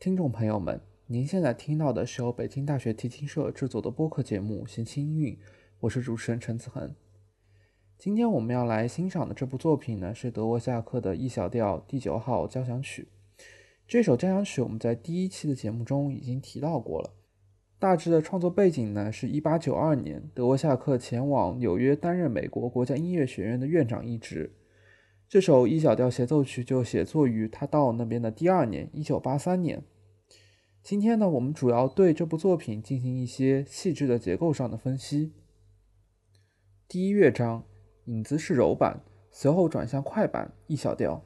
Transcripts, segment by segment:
听众朋友们，您现在听到的是由北京大学提琴社制作的播客节目《弦清音韵》，我是主持人陈子恒。今天我们要来欣赏的这部作品呢，是德沃夏克的 E 小调第九号交响曲。这首交响曲我们在第一期的节目中已经提到过了。大致的创作背景呢，是一八九二年，德沃夏克前往纽约担任美国国家音乐学院的院长一职。这首 E 小调协奏曲就写作于他到那边的第二年，一九八三年。今天呢，我们主要对这部作品进行一些细致的结构上的分析。第一乐章，影子是柔板，随后转向快板 E 小调。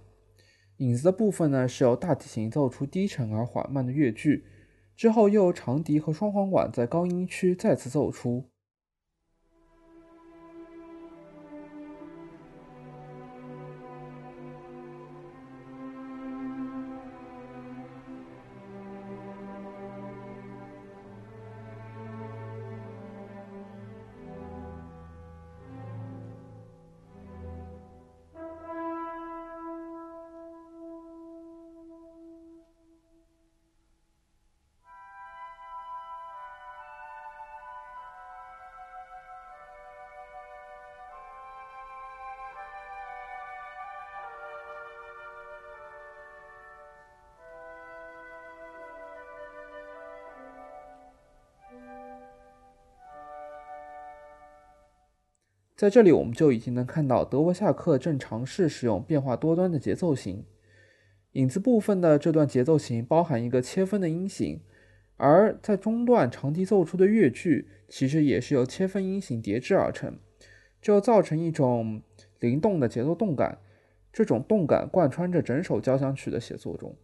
影子的部分呢，是由大提琴奏出低沉而缓慢的乐句，之后又由长笛和双簧管在高音区再次奏出。在这里，我们就已经能看到德沃夏克正尝试使用变化多端的节奏型。影子部分的这段节奏型包含一个切分的音型，而在中段长笛奏出的乐句其实也是由切分音型叠制而成，就造成一种灵动的节奏动感。这种动感贯穿着整首交响曲的写作中。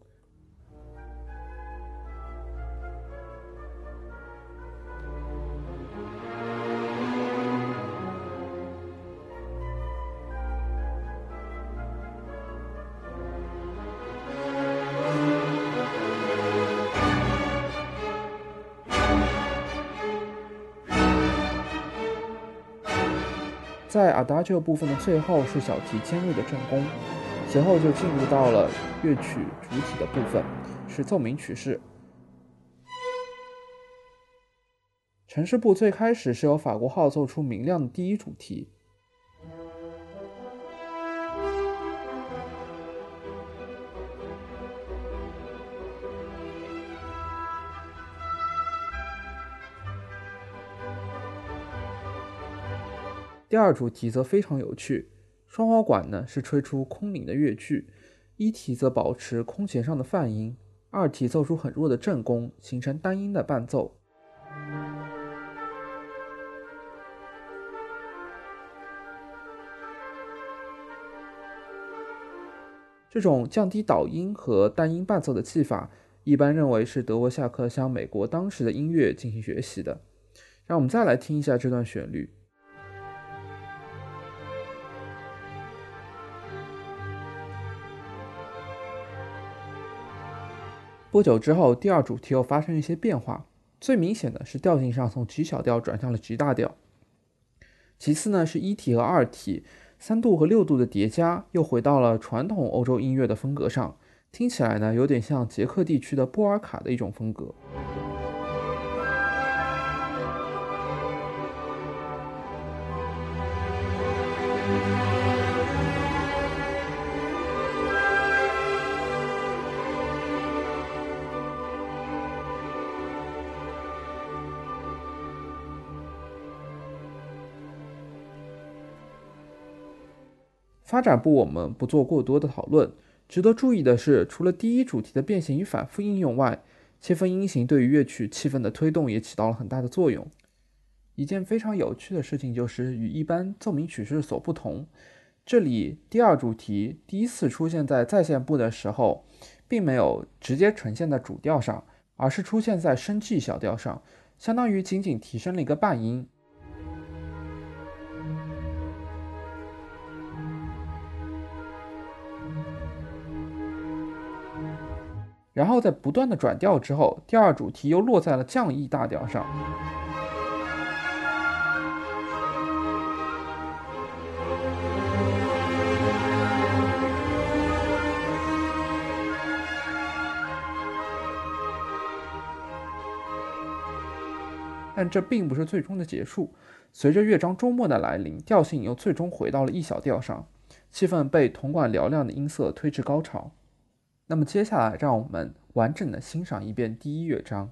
在 Adagio 部分的最后是小提尖锐的正弓，随后就进入到了乐曲主体的部分，是奏鸣曲式。城市部最开始是由法国号奏出明亮的第一主题。第二主题则非常有趣，双簧管呢是吹出空灵的乐句，一题则保持空弦上的泛音，二题奏出很弱的正弓，形成单音的伴奏。这种降低导音和单音伴奏的技法，一般认为是德沃夏克向美国当时的音乐进行学习的。让我们再来听一下这段旋律。不久之后，第二主题又发生一些变化。最明显的是调性上从 G 小调转向了 G 大调。其次呢，是一体和二体三度和六度的叠加，又回到了传统欧洲音乐的风格上，听起来呢有点像捷克地区的波尔卡的一种风格。发展部我们不做过多的讨论。值得注意的是，除了第一主题的变形与反复应用外，切分音型对于乐曲气氛的推动也起到了很大的作用。一件非常有趣的事情就是，与一般奏鸣曲式所不同，这里第二主题第一次出现在再现部的时候，并没有直接呈现在主调上，而是出现在升 G 小调上，相当于仅仅提升了一个半音。然后在不断的转调之后第二主题又落在了降 e 大调上。但这并不是最终的结束。随着乐章周末的来临调性又最终回到了 e 小调上气氛被铜管嘹亮的音色推至高潮。那么接下来让我们完整的欣赏一遍第一乐章。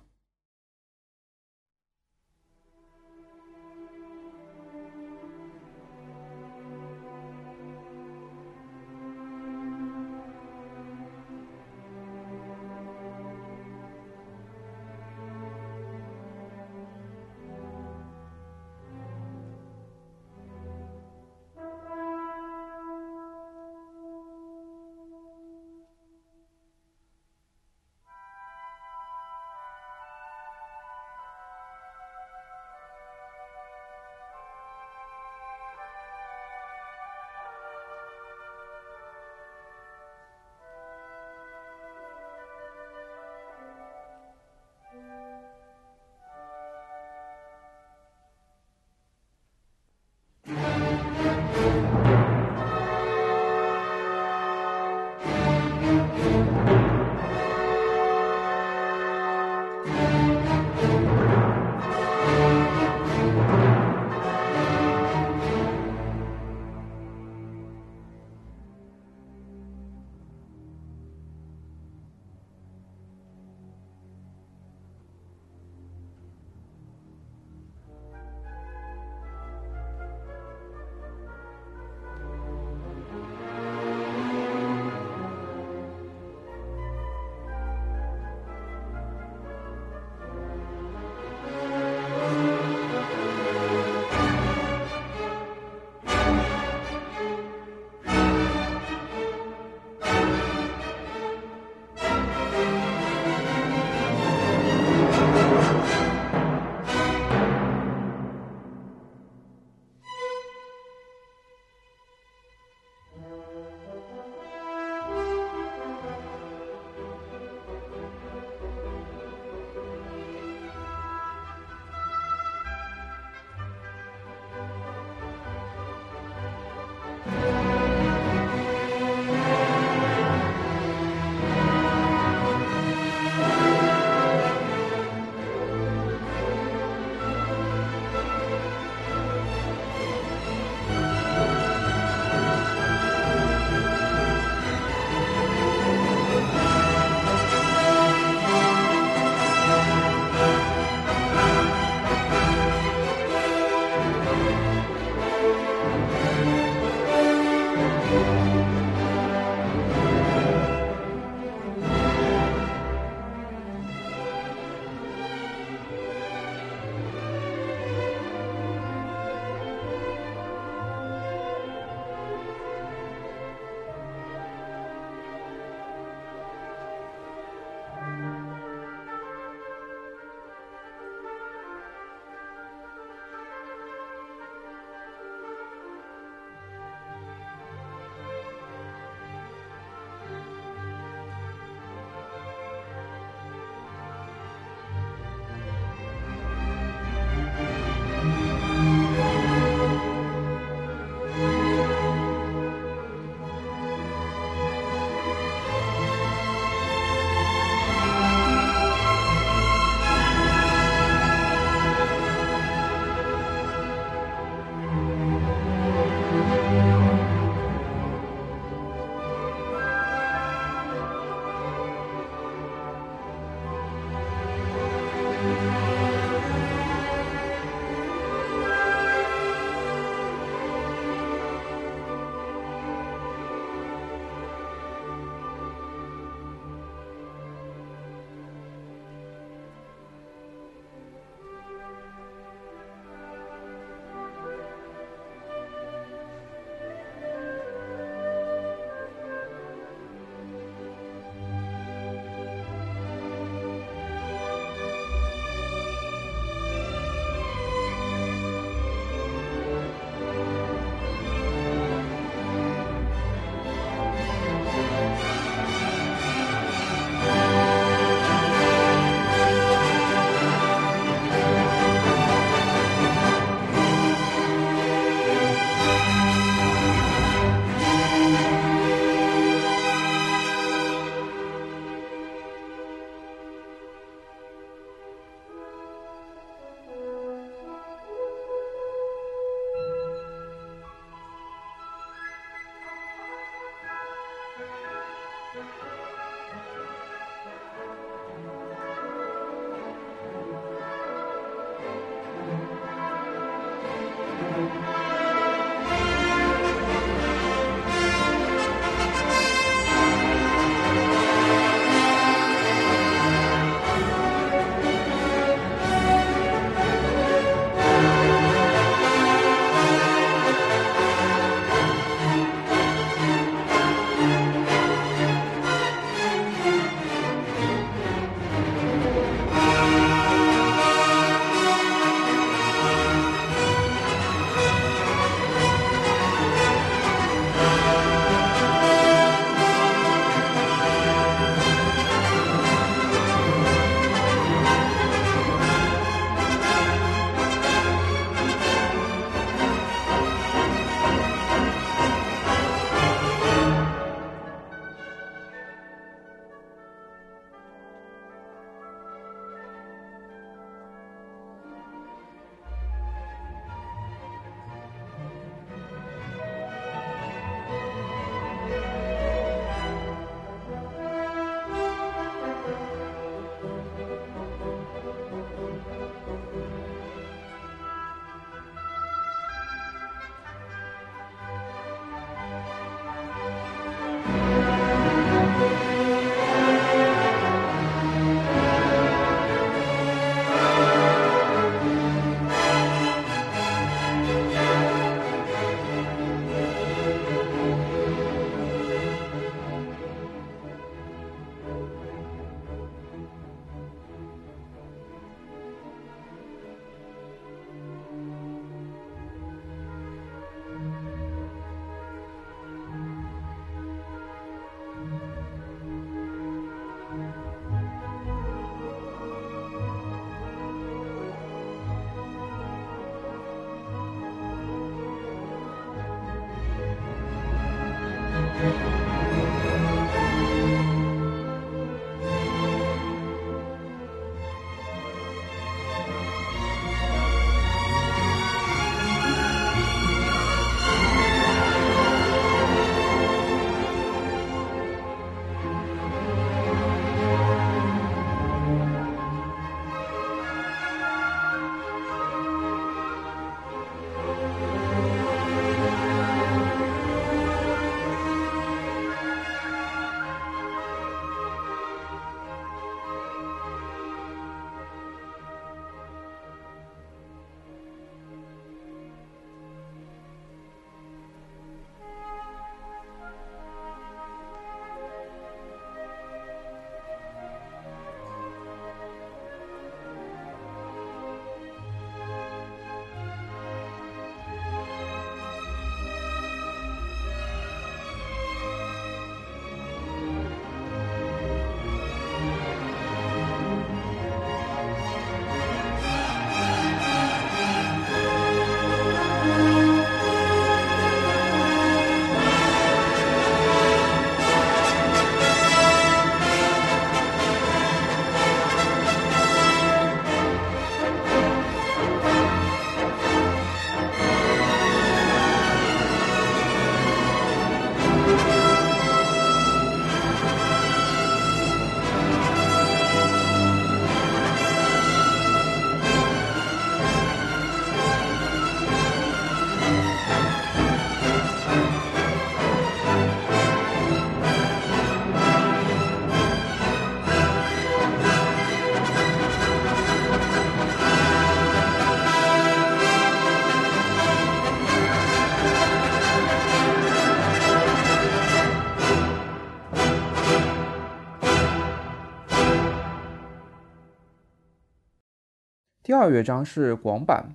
第二乐章是广板，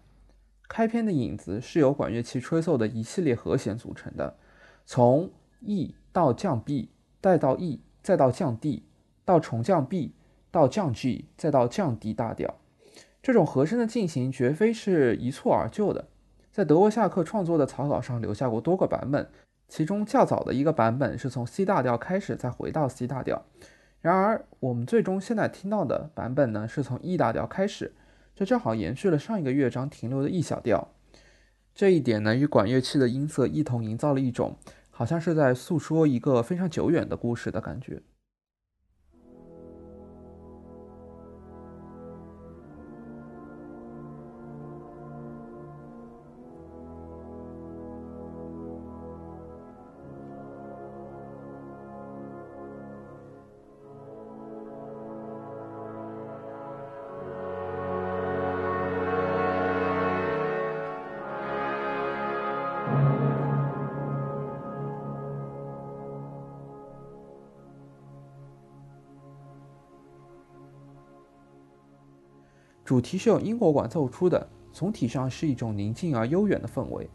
开篇的影子是由管乐器吹奏的一系列和弦组成的，从 E 到降 B，再到 E，再到降 D，到重降 B，到降 G，再到降 D 大调。这种和声的进行绝非是一蹴而就的，在德沃夏克创作的草稿上留下过多个版本，其中较早的一个版本是从 C 大调开始，再回到 C 大调。然而，我们最终现在听到的版本呢，是从 E 大调开始。这正好延续了上一个乐章停留的 E 小调，这一点呢，与管乐器的音色一同营造了一种好像是在诉说一个非常久远的故事的感觉。主题是由英国馆奏出的，总体上是一种宁静而悠远的氛围。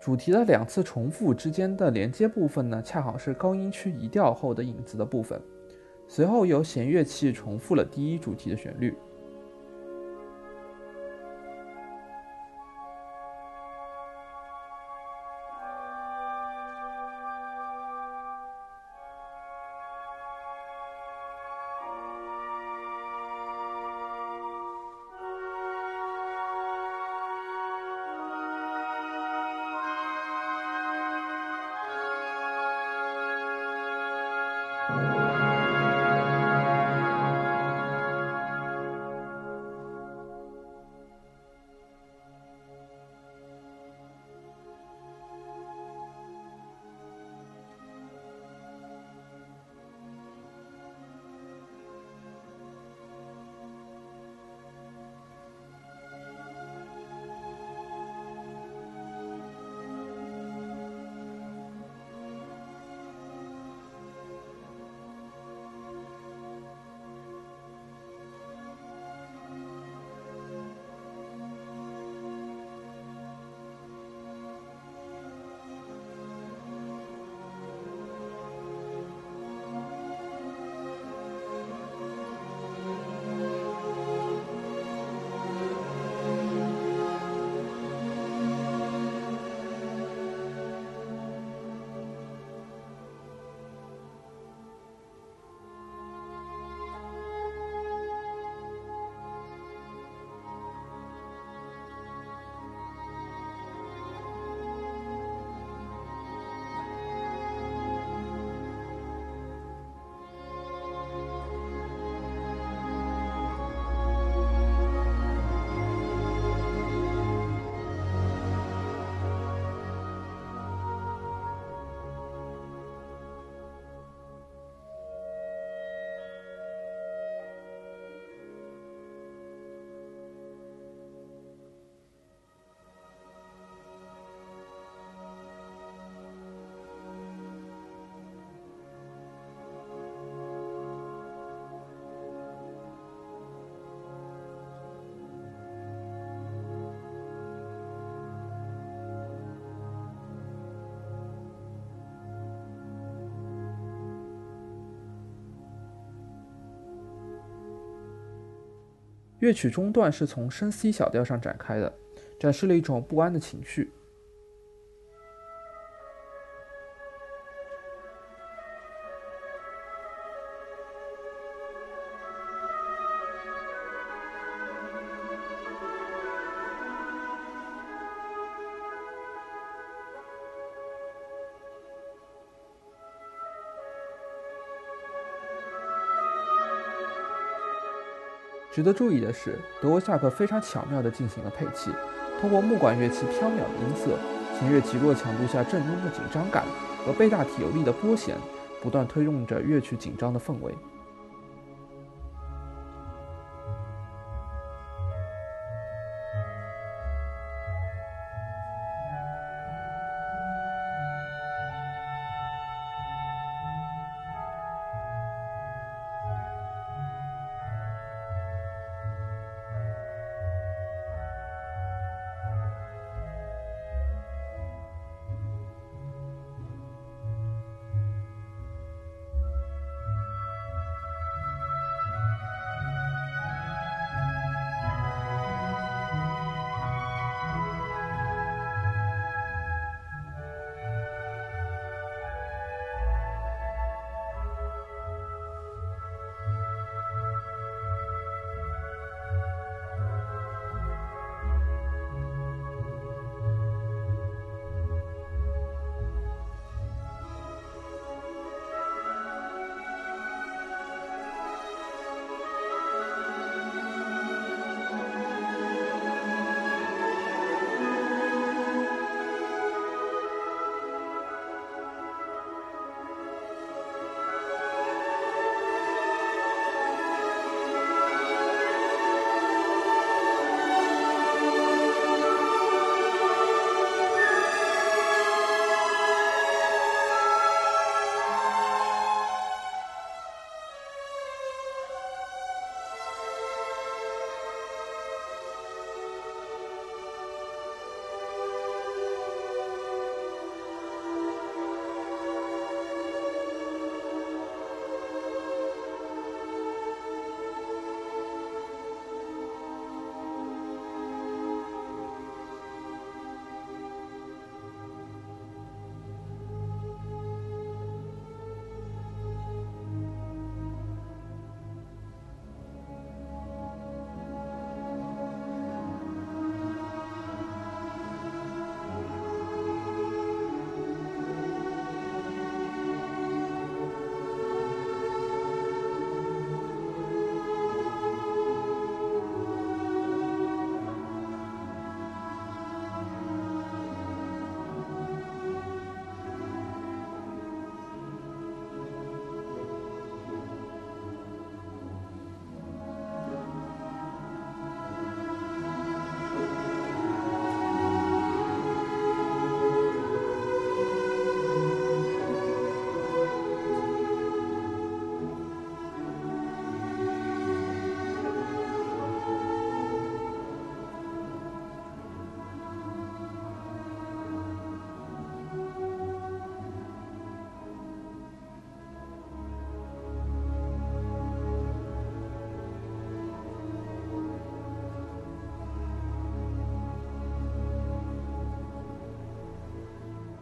主题的两次重复之间的连接部分呢，恰好是高音区移调后的影子的部分。随后由弦乐器重复了第一主题的旋律。乐曲中段是从升 C 小调上展开的，展示了一种不安的情绪。值得注意的是，德沃夏克非常巧妙地进行了配器，通过木管乐器飘渺的音色、弦乐极弱强度下震中的紧张感和贝大体有力的拨弦，不断推动着乐曲紧张的氛围。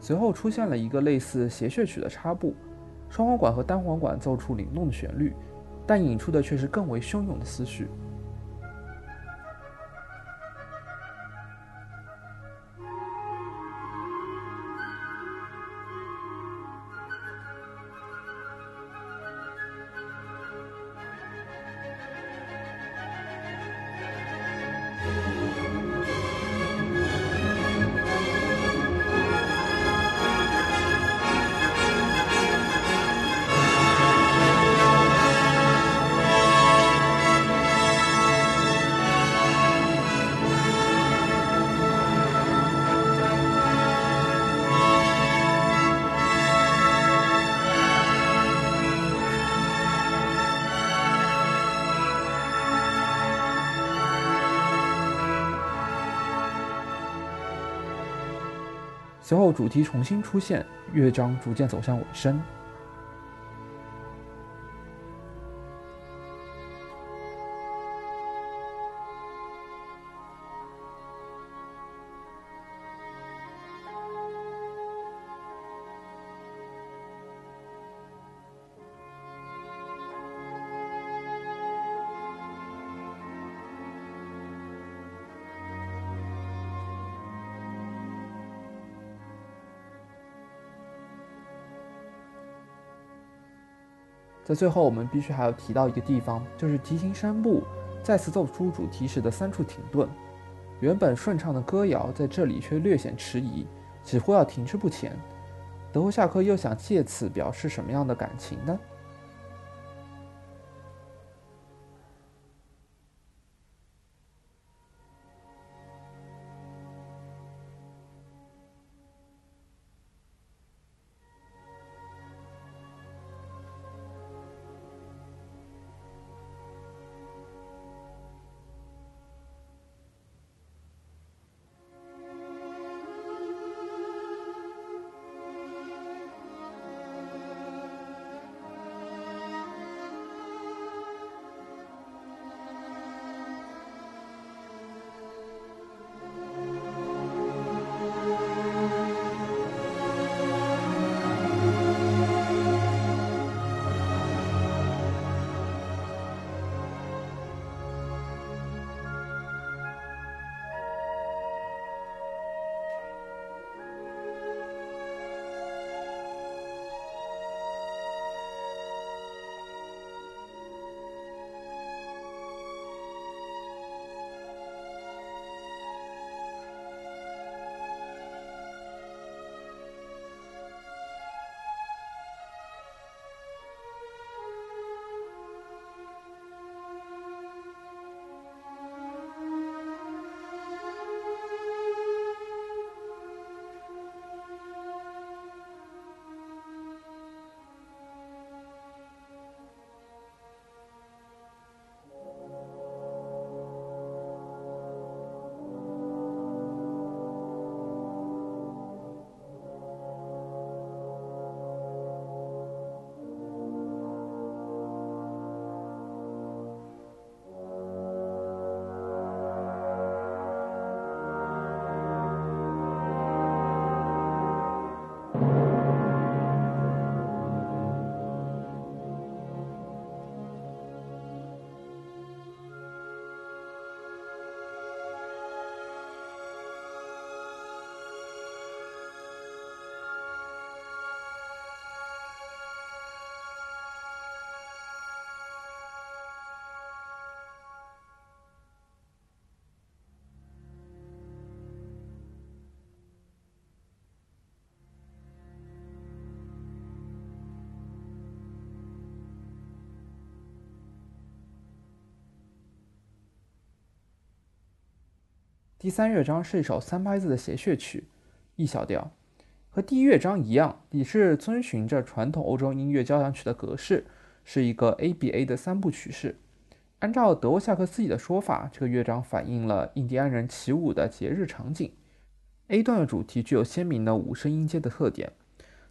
随后出现了一个类似谐谑曲的插步，双簧管和单簧管奏出灵动的旋律，但引出的却是更为汹涌的思绪。随后，主题重新出现，乐章逐渐走向尾声。在最后，我们必须还要提到一个地方，就是提琴声部再次奏出主题时的三处停顿。原本顺畅的歌谣在这里却略显迟疑，几乎要停滞不前。德沃夏克又想借此表示什么样的感情呢？第三乐章是一首三拍子的谐谑曲，E 小调，和第一乐章一样，也是遵循着传统欧洲音乐交响曲的格式，是一个 ABA 的三部曲式。按照德沃夏克自己的说法，这个乐章反映了印第安人起舞的节日场景。A 段的主题具有鲜明的五声音阶的特点，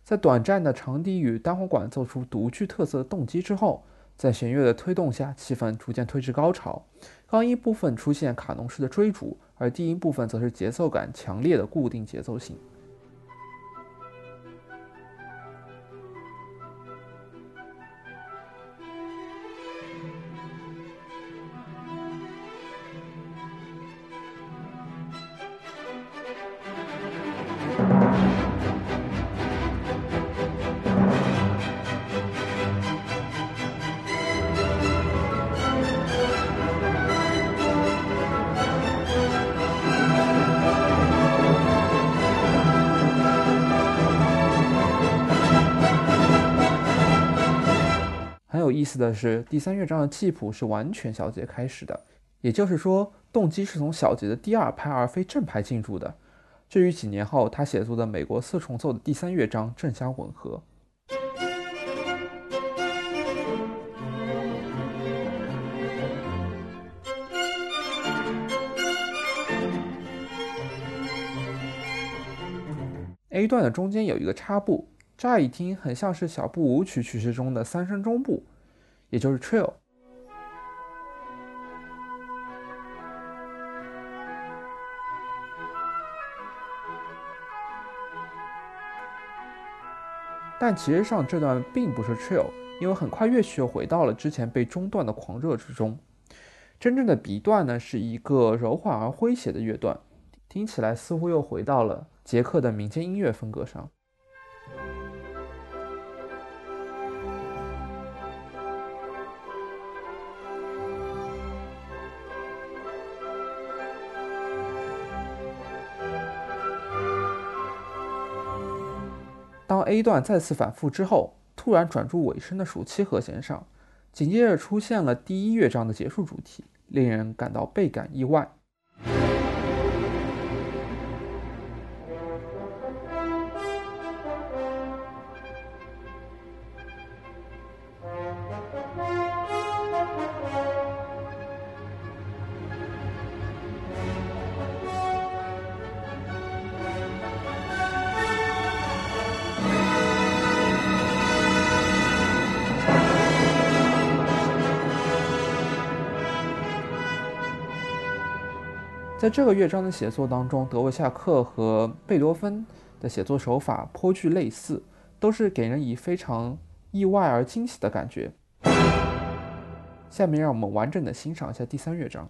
在短暂的长笛与单簧管奏出独具特色的动机之后，在弦乐的推动下，气氛逐渐推至高潮。高音部分出现卡农式的追逐，而低音部分则是节奏感强烈的固定节奏型。有意思的是，第三乐章的记谱是完全小节开始的，也就是说，动机是从小节的第二拍而非正拍进入的，这与几年后他写作的美国四重奏的第三乐章正相吻合。A 段的中间有一个插步，乍一听很像是小步舞曲曲式中的三声中部，也就是 trill。但其实上这段并不是 trill，因为很快乐曲又回到了之前被中断的狂热之中。真正的 B 段呢是一个柔缓而诙谐的乐段，听起来似乎又回到了。捷克的民间音乐风格上，一段再次反复之后，突然转入尾声的暑期和弦上，紧接着出现了第一乐章的结束主题，令人感到倍感意外。在这个乐章的写作当中，德维夏克和贝多芬的写作手法颇具类似，都是给人以非常意外而惊喜的感觉。下面让我们完整的欣赏一下第三乐章。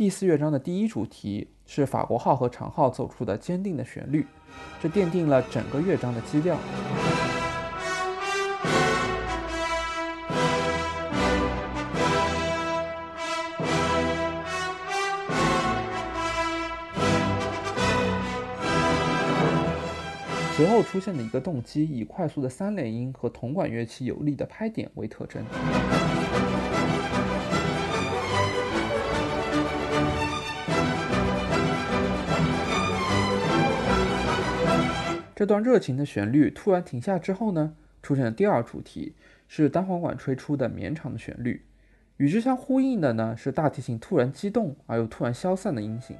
第四乐章的第一主题是法国号和长号奏出的坚定的旋律，这奠定了整个乐章的基调。随后出现的一个动机，以快速的三连音和铜管乐器有力的拍点为特征。这段热情的旋律突然停下之后呢，出现的第二主题，是单簧管吹出的绵长的旋律。与之相呼应的呢，是大提琴突然激动而又突然消散的音型。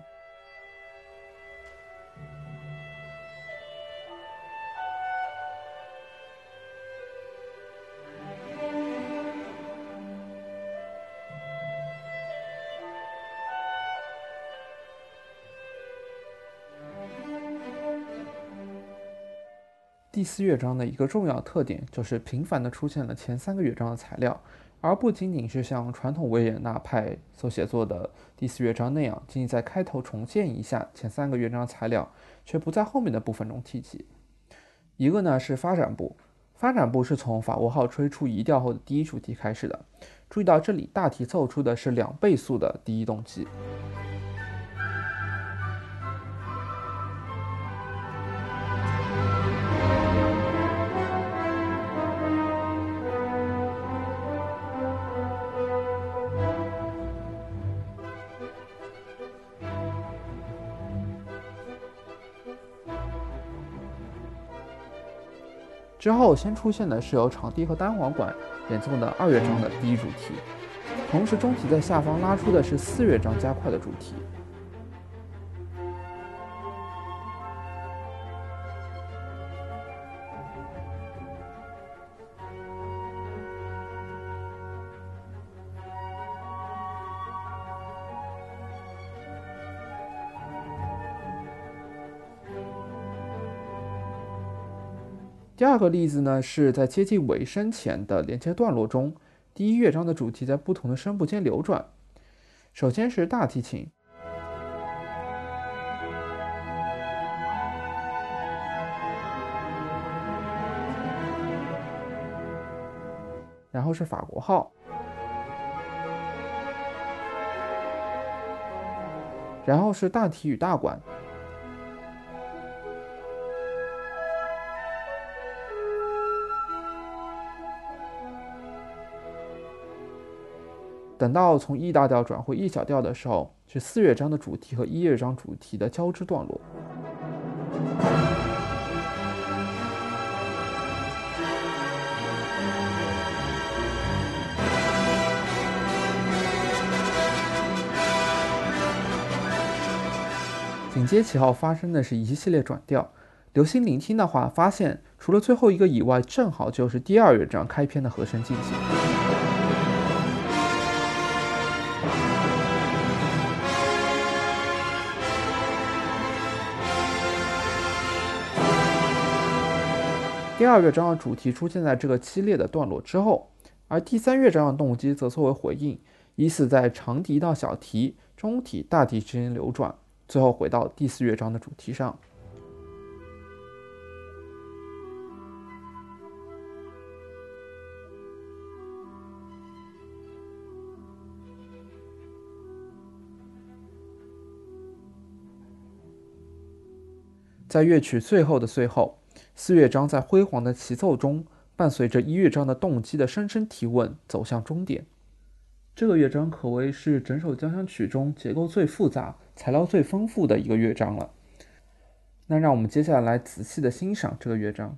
第四乐章的一个重要特点就是频繁地出现了前三个乐章的材料，而不仅仅是像传统维也纳派所写作的第四乐章那样，仅仅在开头重现一下前三个乐章的材料，却不在后面的部分中提及。一个呢是发展部，发展部是从法国号吹出移调后的第一主题开始的。注意到这里大提奏出的是两倍速的第一动机。之后，先出现的是由长笛和单簧管演奏的二乐章的第一主题，同时中体在下方拉出的是四乐章加快的主题。第二个例子呢，是在接近尾声前的连接段落中，第一乐章的主题在不同的声部间流转。首先是大提琴，然后是法国号，然后是大提与大管。等到从 E 大调转回 E 小调的时候，是四乐章的主题和一乐章主题的交织段落。紧接其后发生的是一系列转调。留心聆听的话，发现除了最后一个以外，正好就是第二乐章开篇的和声进行。第二乐章的主题出现在这个激烈的段落之后，而第三乐章的动机则作为回应，以此在长笛到小提、中提、大提之间流转，最后回到第四乐章的主题上。在乐曲最后的最后。四乐章在辉煌的齐奏中，伴随着一乐章的动机的深深提问，走向终点。这个乐章可谓是整首交响曲中结构最复杂、材料最丰富的一个乐章了。那让我们接下来仔细的欣赏这个乐章。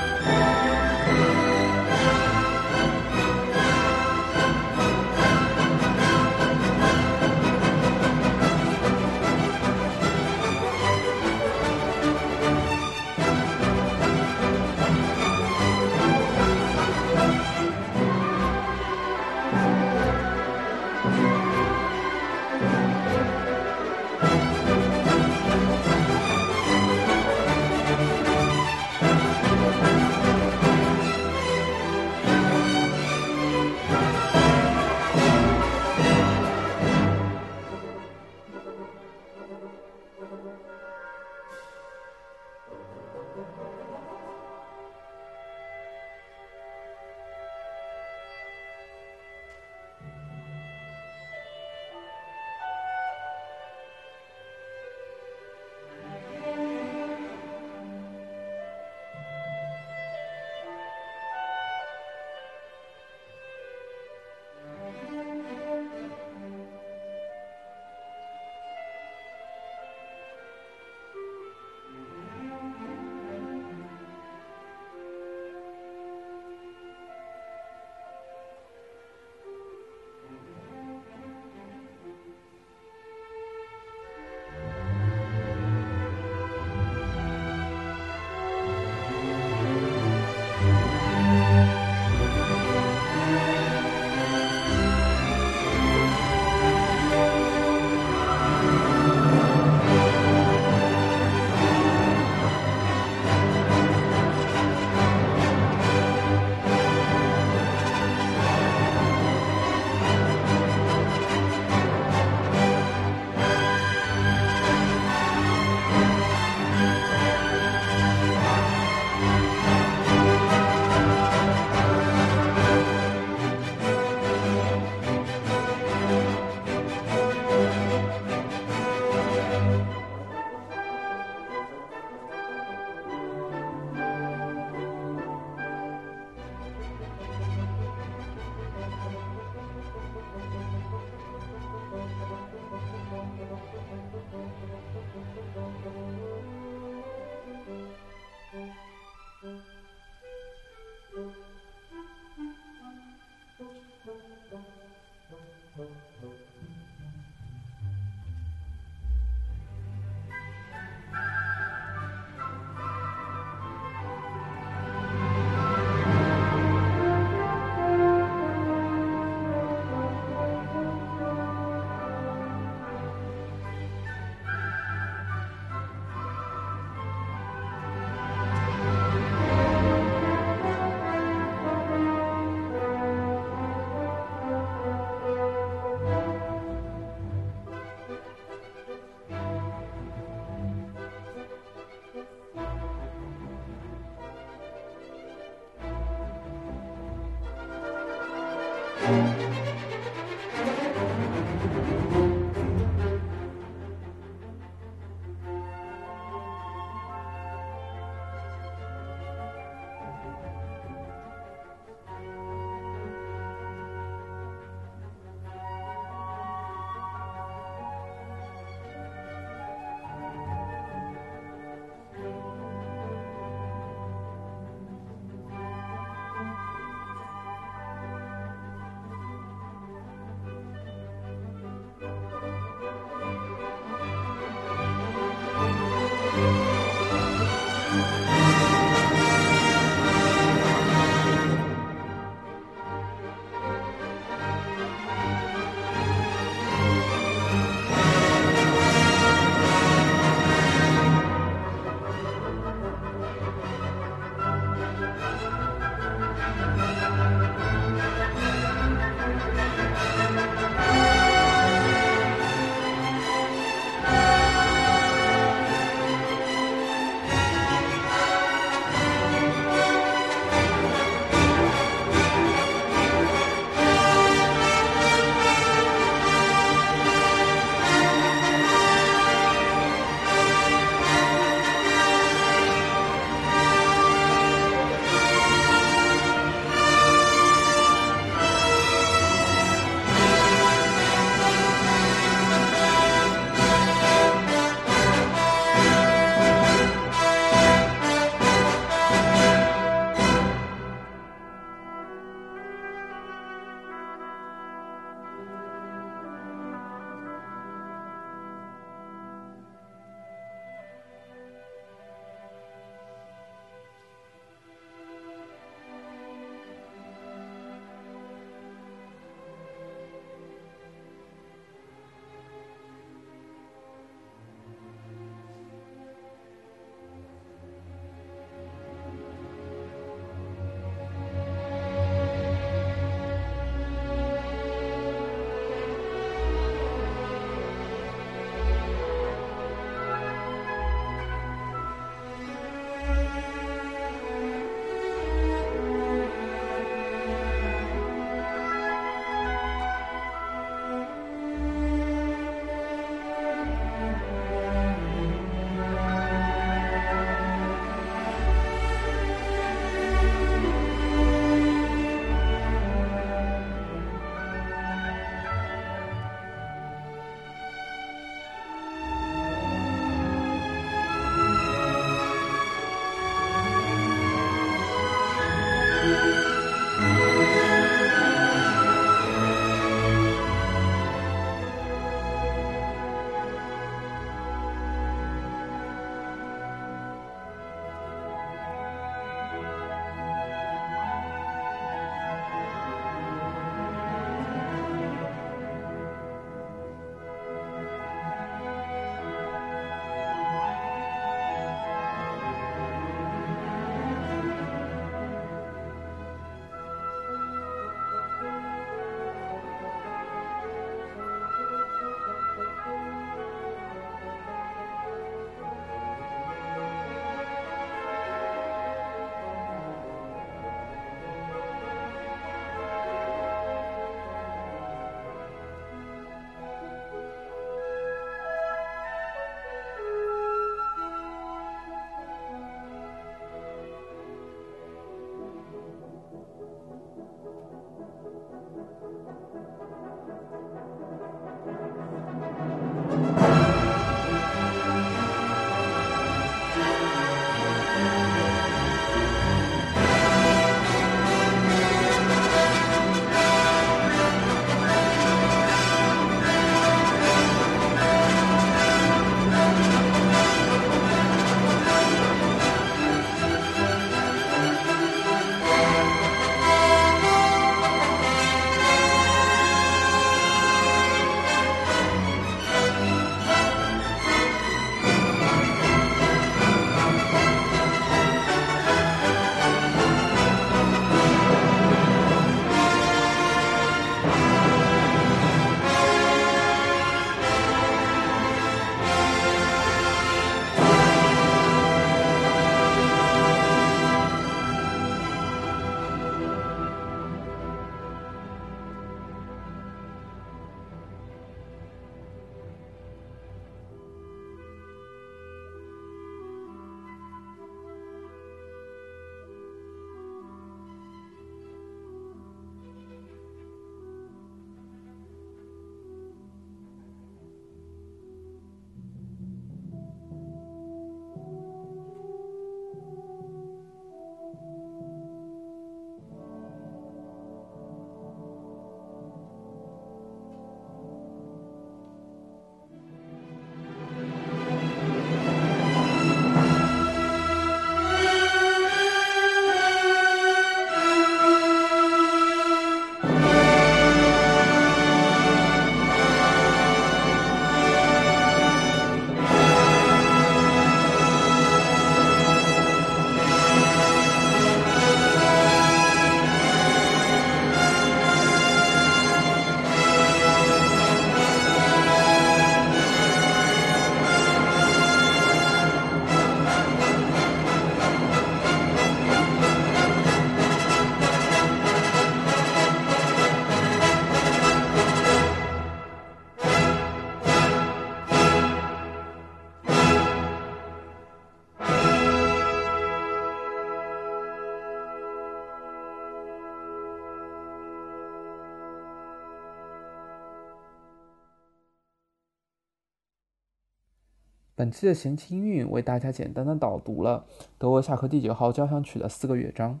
本期的闲情韵为大家简单的导读了德沃夏克第九号交响曲的四个乐章。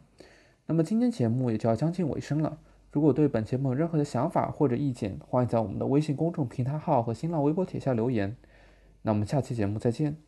那么今天节目也就要将近尾声了。如果对本节目有任何的想法或者意见，欢迎在我们的微信公众平台号和新浪微博帖下留言。那我们下期节目再见。